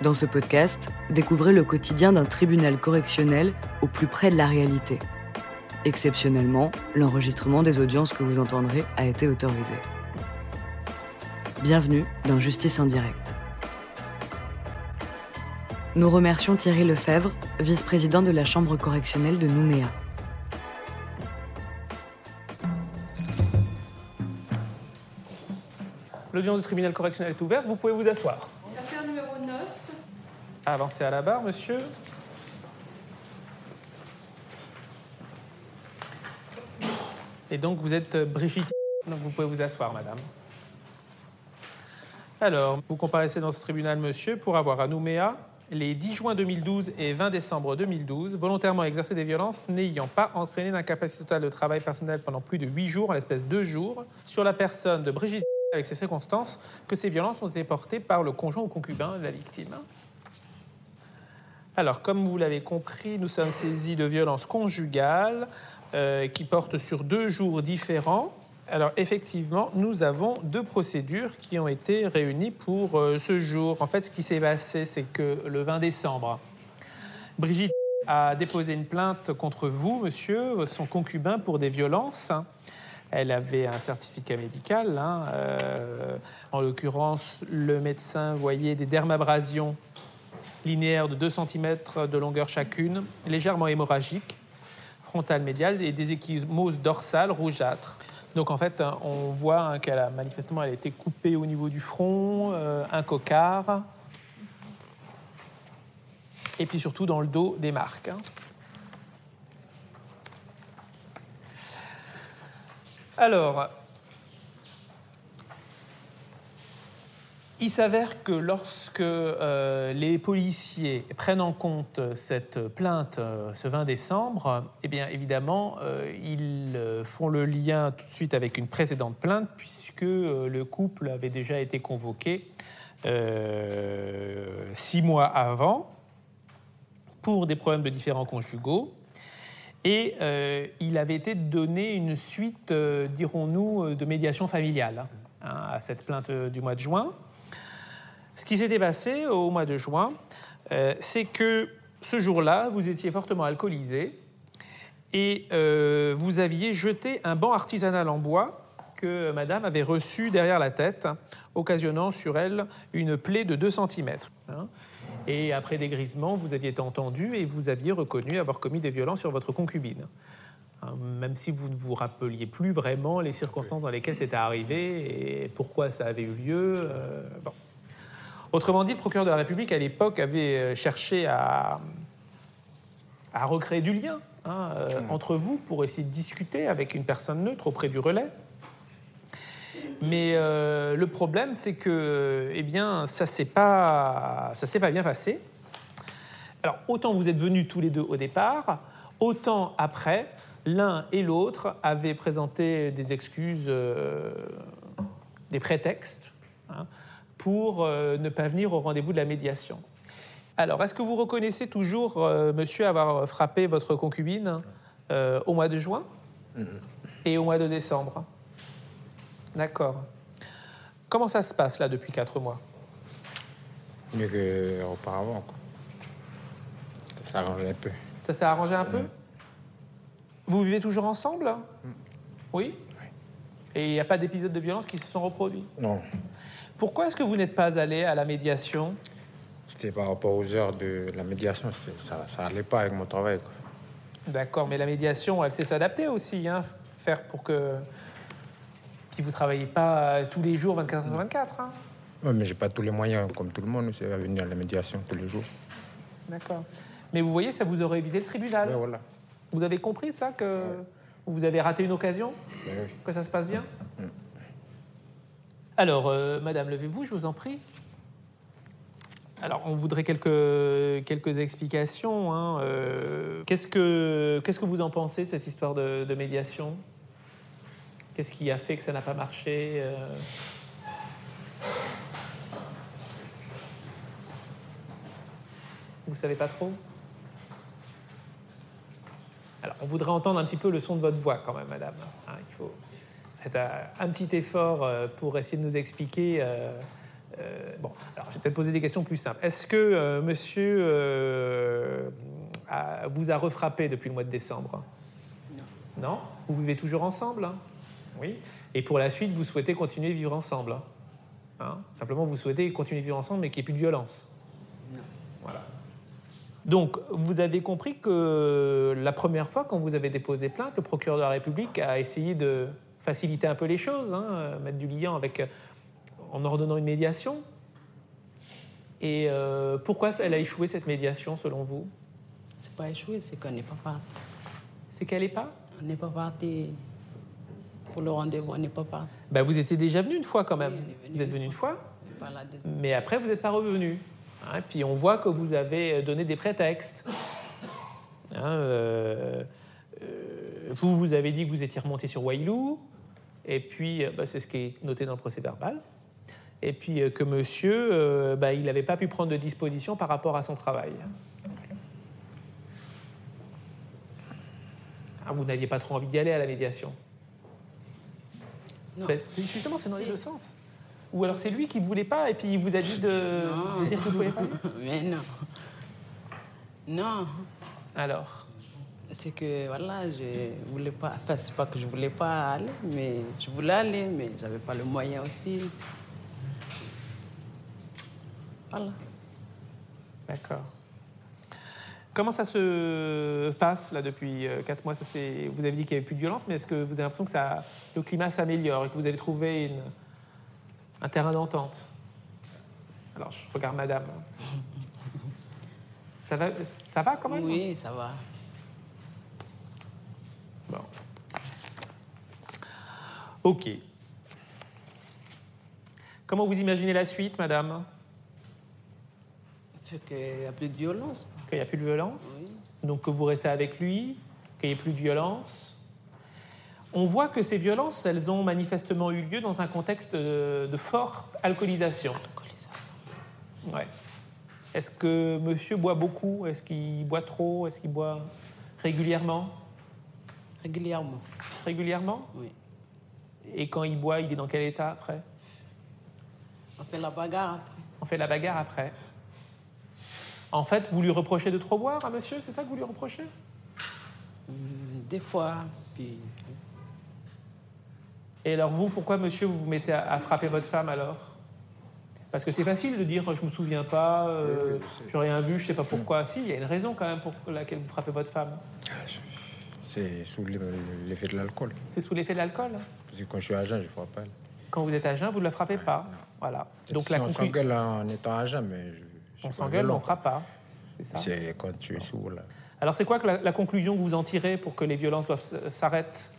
Dans ce podcast, découvrez le quotidien d'un tribunal correctionnel au plus près de la réalité. Exceptionnellement, l'enregistrement des audiences que vous entendrez a été autorisé. Bienvenue dans Justice en direct. Nous remercions Thierry Lefebvre, vice-président de la Chambre correctionnelle de Nouméa. L'audience du tribunal correctionnel est ouverte, vous pouvez vous asseoir. Affaire numéro 9. Avancez à la barre, monsieur. Et donc vous êtes Brigitte, donc vous pouvez vous asseoir, madame. Alors, vous comparaissez dans ce tribunal, monsieur, pour avoir à Nouméa, les 10 juin 2012 et 20 décembre 2012, volontairement exercé des violences n'ayant pas entraîné d'incapacité totale de travail personnel pendant plus de 8 jours, à l'espèce de 2 jours, sur la personne de Brigitte avec ces circonstances que ces violences ont été portées par le conjoint ou concubin de la victime. Alors, comme vous l'avez compris, nous sommes saisis de violences conjugales euh, qui portent sur deux jours différents. Alors, effectivement, nous avons deux procédures qui ont été réunies pour euh, ce jour. En fait, ce qui s'est passé, c'est que le 20 décembre, Brigitte a déposé une plainte contre vous, monsieur, son concubin, pour des violences. Elle avait un certificat médical. hein, euh, en l'occurrence, le médecin voyait des dermabrasions linéaires de 2 cm de longueur chacune, légèrement hémorragiques, frontale médiale et des échymoses dorsales rougeâtres. Donc en fait, on voit hein, qu'elle a manifestement elle a été coupée au niveau du front, euh, un cocard, et puis surtout dans le dos des marques. hein. Alors, il s'avère que lorsque euh, les policiers prennent en compte cette plainte euh, ce 20 décembre, eh bien évidemment, euh, ils font le lien tout de suite avec une précédente plainte puisque le couple avait déjà été convoqué six mois avant pour des problèmes de différents conjugaux. Et il avait été donné une suite, dirons-nous, de médiation familiale hein, à cette plainte du mois de juin. Ce qui s'était passé au mois de juin, euh, c'est que ce jour-là, vous étiez fortement alcoolisé et euh, vous aviez jeté un banc artisanal en bois que madame avait reçu derrière la tête, occasionnant sur elle une plaie de 2 cm. Et après dégrisement, vous aviez été entendu et vous aviez reconnu avoir commis des violences sur votre concubine. Hein, Même si vous ne vous rappeliez plus vraiment les circonstances dans lesquelles c'était arrivé et pourquoi ça avait eu lieu. euh, bon. Autrement dit, le procureur de la République, à l'époque, avait euh, cherché à, à recréer du lien hein, euh, entre vous pour essayer de discuter avec une personne neutre auprès du relais. Mais euh, le problème, c'est que, eh bien, ça s'est pas, ça s'est pas bien passé. Alors, autant vous êtes venus tous les deux au départ, autant après, l'un et l'autre avaient présenté des excuses, euh, des prétextes, hein, pour euh, ne pas venir au rendez-vous de la médiation. Alors, est-ce que vous reconnaissez toujours, euh, monsieur, avoir frappé votre concubine euh, au mois de juin et au mois de décembre? D'accord. Comment ça se passe là depuis quatre mois? Mieux qu'auparavant. Ça s'arrange un peu. Ça s'est arrangé un peu? Vous vivez toujours ensemble? Oui. Et il n'y a pas d'épisodes de violence qui se sont reproduits? Non, Pourquoi est-ce que vous n'êtes pas allé à la médiation? C'était par rapport aux heures de la médiation. Ça ça allait pas avec mon travail. D'accord, mais la médiation, elle sait s'adapter aussi, hein Faire pour que. Si vous ne travaillez pas tous les jours 24 sur 24, hein Ouais, mais j'ai pas tous les moyens, comme tout le monde, c'est à venir à la médiation tous les jours. D'accord. Mais vous voyez, ça vous aurait évité le tribunal. Voilà. Vous avez compris ça que vous avez raté une occasion? Ouais. Que ça se passe bien? Alors, euh, Madame, levez-vous, je vous en prie. Alors, on voudrait quelques, explications. hein, euh, qu'est-ce, que, vous en pensez de cette histoire de, de médiation? Qu'est-ce qui a fait que ça n'a pas marché euh? Vous savez pas trop? Alors, on voudrait entendre un petit peu le son de votre voix quand même, madame. Hein, il faut faites un, petit effort euh, pour essayer de nous expliquer euh, Euh, bon, alors je vais peut-être poser des questions plus simples. Est-ce que monsieur a- vous a refrappé depuis le mois de décembre? Non. Non? Vous vivez toujours ensemble hein? Oui. Et pour la suite, vous souhaitez continuer à vivre ensemble hein? Hein? Simplement, vous souhaitez continuer à vivre ensemble, mais qu'il n'y ait plus de violence Voilà. Donc, vous avez compris que la première fois, quand vous avez déposé plainte, le procureur de la République a essayé de faciliter un peu les choses, hein, euh, mettre du liant avec, euh, en ordonnant une médiation. Et euh, pourquoi elle a échoué cette médiation, selon vous? C'est pas échoué, c'est qu'on n'est pas parti. C'est qu'elle n'est pas? On n'est pas parti pour le rendez-vous, on n'est pas parti. ben, Vous étiez déjà venu une fois quand même. Oui, vous êtes venu une fois, mais après, vous n'êtes pas revenu. Hein, puis on voit que vous avez donné des prétextes. Hein, euh, vous, vous avez dit que vous étiez remonté sur Wailou, et puis euh, bah, c'est ce qui est noté dans le procès verbal. Et puis euh, que monsieur, euh, bah, il n'avait pas pu prendre de disposition par rapport à son travail. Ah, vous n'aviez pas trop envie d'y aller à la médiation? Non. Ben, Justement, c'est dans les deux sens. Ou alors c'est lui qui ne voulait pas et puis il vous a dit de, Non. de dire que vous ne pouvez pas aller? Mais non. Non, Alors? C'est que voilà, je voulais pas. Enfin, c'est pas que je voulais pas aller, mais je voulais aller, mais j'avais pas le moyen aussi. Voilà. D'accord. Comment ça se passe là depuis 4 mois? Ça, c'est- Vous avez dit qu'il n'y avait plus de violence, mais est-ce que vous avez l'impression que ça, le climat s'améliore et que vous avez trouvé une- un terrain d'entente? Alors, je regarde madame. Ça va, ça va quand même? Oui, ça va. Bon. Ok. Comment vous imaginez la suite, madame? Qu'il n'y a plus de violence. Qu'il n'y a plus de violence? Oui. Donc que vous restez avec lui, qu'il n'y ait plus de violence? On voit que ces violences, elles ont manifestement eu lieu dans un contexte de, de forte alcoolisation. Alcoolisation. Ouais. Est-ce que monsieur boit beaucoup? Est-ce qu'il boit trop? Est-ce qu'il boit régulièrement? Régulièrement, Régulièrement oui. Et quand il boit, il est dans quel état après? On fait la bagarre après. On fait la bagarre après. En fait, vous lui reprochez de trop boire à monsieur C'est ça que vous lui reprochez? Hum, Des fois, puis Et alors vous, pourquoi monsieur, vous vous mettez à, à frapper votre femme alors? Parce que c'est facile de dire je me souviens pas, euh, j'ai rien vu, je sais pas pourquoi. Si, il y a une raison quand même pour laquelle vous frappez votre femme. C'est sous l'e- l'effet de l'alcool. C'est sous l'effet de l'alcool. Parce que quand je suis agent, je ne frappe pas. Quand vous êtes à jeun, vous ne la frappez pas. Voilà. Donc si la on conclu- s'engueule en étant agent, mais je, je on s'engueule, mais on frappe pas. C'est ça. C'est quand tu es sourd, là. Alors c'est quoi que la, la conclusion que vous en tirez pour que les violences doivent s- s'arrêtent?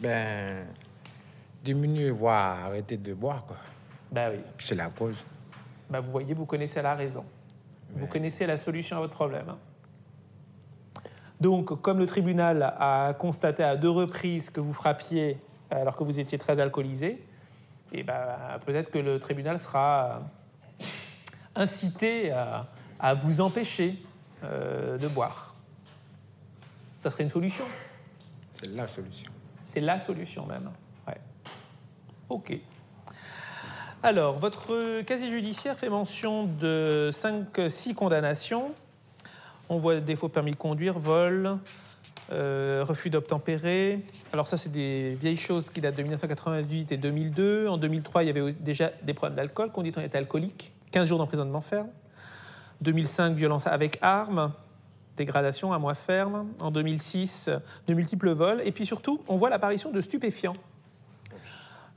Ben, diminuer, voire arrêter de boire, quoi. Bah oui. C'est la cause. Bah, vous voyez, vous connaissez la raison. Vous connaissez la solution à votre problème. hein. Donc, comme le tribunal a constaté à deux reprises que vous frappiez alors que vous étiez très alcoolisé, et ben, peut-être que le tribunal sera incité à, à vous empêcher euh, de boire. Ça serait une solution. C'est la solution. C'est la solution même. Ouais. OK. Alors, votre casier judiciaire fait mention de 5-6 condamnations. On voit défaut permis de conduire, vol, euh, refus d'obtempérer. Alors ça, c'est des vieilles choses qui datent de 1998 et 2002. En 2003, il y avait déjà des problèmes d'alcool, conduite en état alcoolique, 15 jours d'emprisonnement ferme. 2005, violence avec arme, dégradation à mois ferme. En 2006, de multiples vols. Et puis surtout, on voit l'apparition de stupéfiants.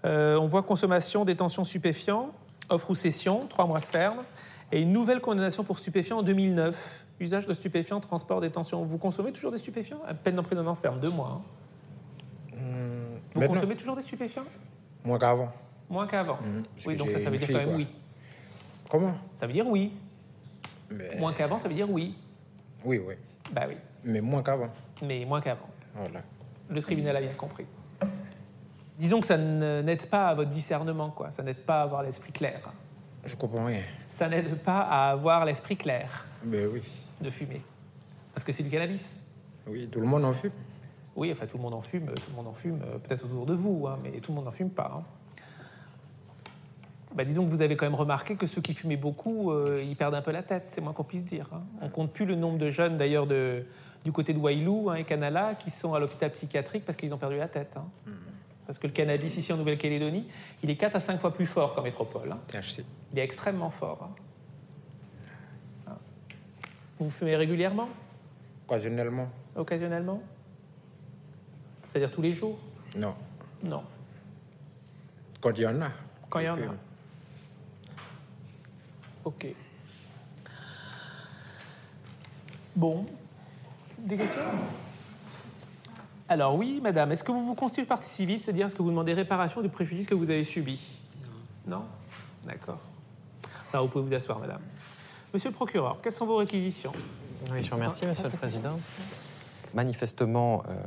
Euh, on voit consommation, détention stupéfiants, offre ou cession, trois mois ferme. Et une nouvelle condamnation pour stupéfiants en 2009. Usage de stupéfiants, transport, détention. Vous consommez toujours des stupéfiants À peine d'emprisonnement ferme, deux mois. hein. Vous Maintenant, consommez toujours des stupéfiants moins qu'avant. Moins qu'avant. Parce oui, donc ça, ça veut dire fille, quand même quoi. oui. Comment? Ça veut dire oui. Mais- Moins qu'avant, ça veut dire oui. Oui, oui. Bah oui. Mais moins qu'avant. Mais moins qu'avant. Voilà. Le tribunal a bien compris. Disons que ça n'aide pas à votre discernement, quoi. Ça n'aide pas à avoir l'esprit clair. Je comprends rien. Ça n'aide pas à avoir l'esprit clair Mais oui. De fumer. Parce que c'est du cannabis. Oui, tout le monde en fume. Oui, enfin, tout le monde en fume, tout le monde en fume, euh, peut-être autour de vous, hein, mais tout le monde n'en fume pas. hein. bah, disons que vous avez quand même remarqué que ceux qui fumaient beaucoup, euh, ils perdent un peu la tête, c'est moins qu'on puisse dire. hein. On compte plus le nombre de jeunes, d'ailleurs, de- du côté de Wailou hein, et Canala, qui sont à l'hôpital psychiatrique parce qu'ils ont perdu la tête. hein. Parce que le cannabis ici en Nouvelle-Calédonie, il est 4 à 5 fois plus fort qu'en métropole. hein. THC. Il est extrêmement fort. Vous fumez régulièrement? Occasionnellement, Occasionnellement? C'est-à-dire tous les jours? Non. Non. Quand il y en a. Quand il y en a. Ok. Bon. Des questions? Alors oui, madame, est-ce que vous vous constituez partie civile, c'est-à-dire est-ce que vous demandez réparation du préjudice que vous avez subi Non? D'accord. Alors vous pouvez vous asseoir, madame. Monsieur le procureur, quelles sont vos réquisitions? Oui, je vous remercie, Monsieur le Président. Manifestement, euh,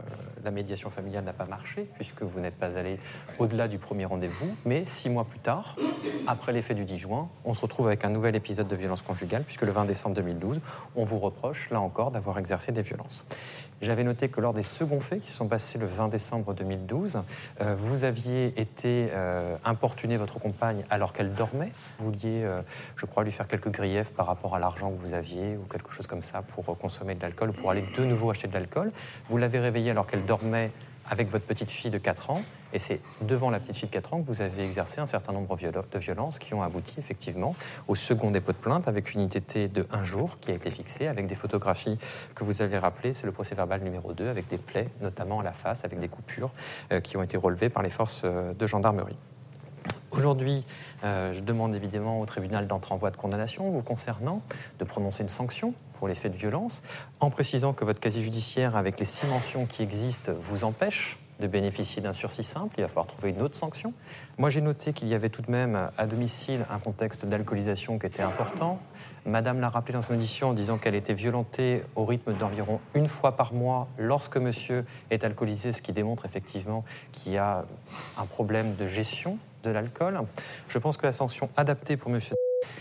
la médiation familiale n'a pas marché puisque vous n'êtes pas allé au-delà du premier rendez-vous. Mais six mois plus tard, après les faits du 10 juin, on se retrouve avec un nouvel épisode de violence conjugale puisque le 20 décembre 2012, on vous reproche, là encore, d'avoir exercé des violences. J'avais noté que lors des seconds faits qui sont passés le 20 décembre 2012, euh, vous aviez été euh, importuné votre compagne alors qu'elle dormait. Vous vouliez, euh, je crois, lui faire quelques griefs par rapport à l'argent que vous aviez ou quelque chose comme ça pour consommer de l'alcool ou pour aller de nouveau acheter de l'alcool. Vous l'avez réveillée alors qu'elle dormait avec votre petite fille de 4 ans. Et c'est devant la petite fille de 4 ans que vous avez exercé un certain nombre de violences qui ont abouti effectivement au second dépôt de plainte avec une ITT de un jour qui a été fixée avec des photographies que vous avez rappelées. C'est le procès verbal numéro 2 avec des plaies, notamment à la face, avec des coupures euh, qui ont été relevées par les forces euh, de gendarmerie. Aujourd'hui, euh, je demande évidemment au tribunal d'entrer en voie de condamnation vous concernant, de prononcer une sanction pour les faits de violence, en précisant que votre casier judiciaire, avec les six mentions qui existent, vous empêche de bénéficier d'un sursis simple. Il va falloir trouver une autre sanction. Moi, j'ai noté qu'il y avait tout de même à domicile un contexte d'alcoolisation qui était important. Madame l'a rappelé dans son audition en disant qu'elle était violentée au rythme d'environ une fois par mois lorsque monsieur est alcoolisé, ce qui démontre effectivement qu'il y a un problème de gestion de l'alcool. Je pense que la sanction adaptée pour monsieur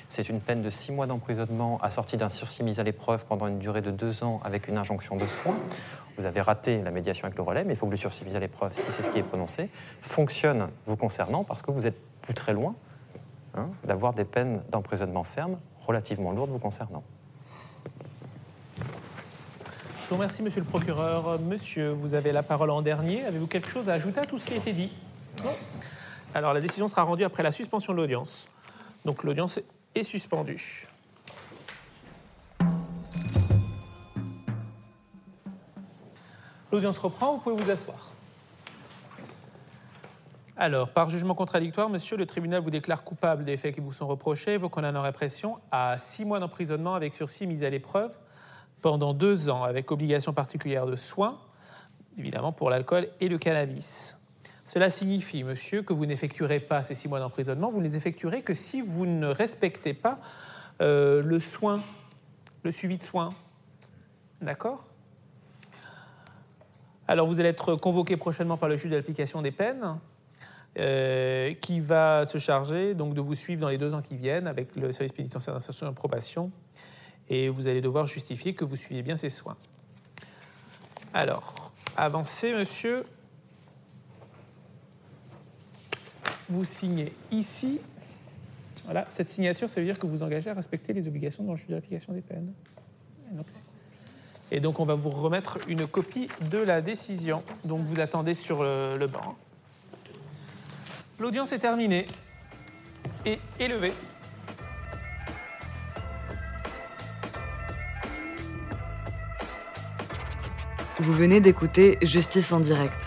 c'est une peine de six mois d'emprisonnement assortie d'un sursis mis à l'épreuve pendant une durée de deux ans avec une injonction de soins. Vous avez raté la médiation avec le relais, mais il faut que le sursis mis à l'épreuve, si c'est ce qui est prononcé, fonctionne vous concernant parce que vous êtes plus très loin hein, d'avoir des peines d'emprisonnement ferme relativement lourdes vous concernant. Je vous remercie, monsieur le procureur. Monsieur, vous avez la parole en dernier. Avez-vous quelque chose à ajouter à tout ce qui a été dit? Non? Alors, la décision sera rendue après la suspension de l'audience. Donc, l'audience est suspendue. L'audience reprend, vous pouvez vous asseoir. Alors, par jugement contradictoire, monsieur, le tribunal vous déclare coupable des faits qui vous sont reprochés, vous condamne en répression à six mois d'emprisonnement avec sursis mis à l'épreuve pendant deux ans, avec obligation particulière de soins, évidemment pour l'alcool et le cannabis. Cela signifie, monsieur, que vous n'effectuerez pas ces six mois d'emprisonnement, vous ne les effectuerez que si vous ne respectez pas euh, le soin, le suivi de soins. D'accord? Alors, vous allez être convoqué prochainement par le juge de l'application des peines, euh, qui va se charger donc de vous suivre dans les deux ans qui viennent avec le service pénitentiaire d'insertion et de probation et vous allez devoir justifier que vous suivez bien ces soins. Alors, avancez, monsieur. Vous signez ici. Voilà, cette signature, ça veut dire que vous engagez à respecter les obligations dans le juge de l'application des peines. Et donc, on va vous remettre une copie de la décision. Donc, vous attendez sur le, le banc. L'audience est terminée et élevée. Vous venez d'écouter Justice en direct.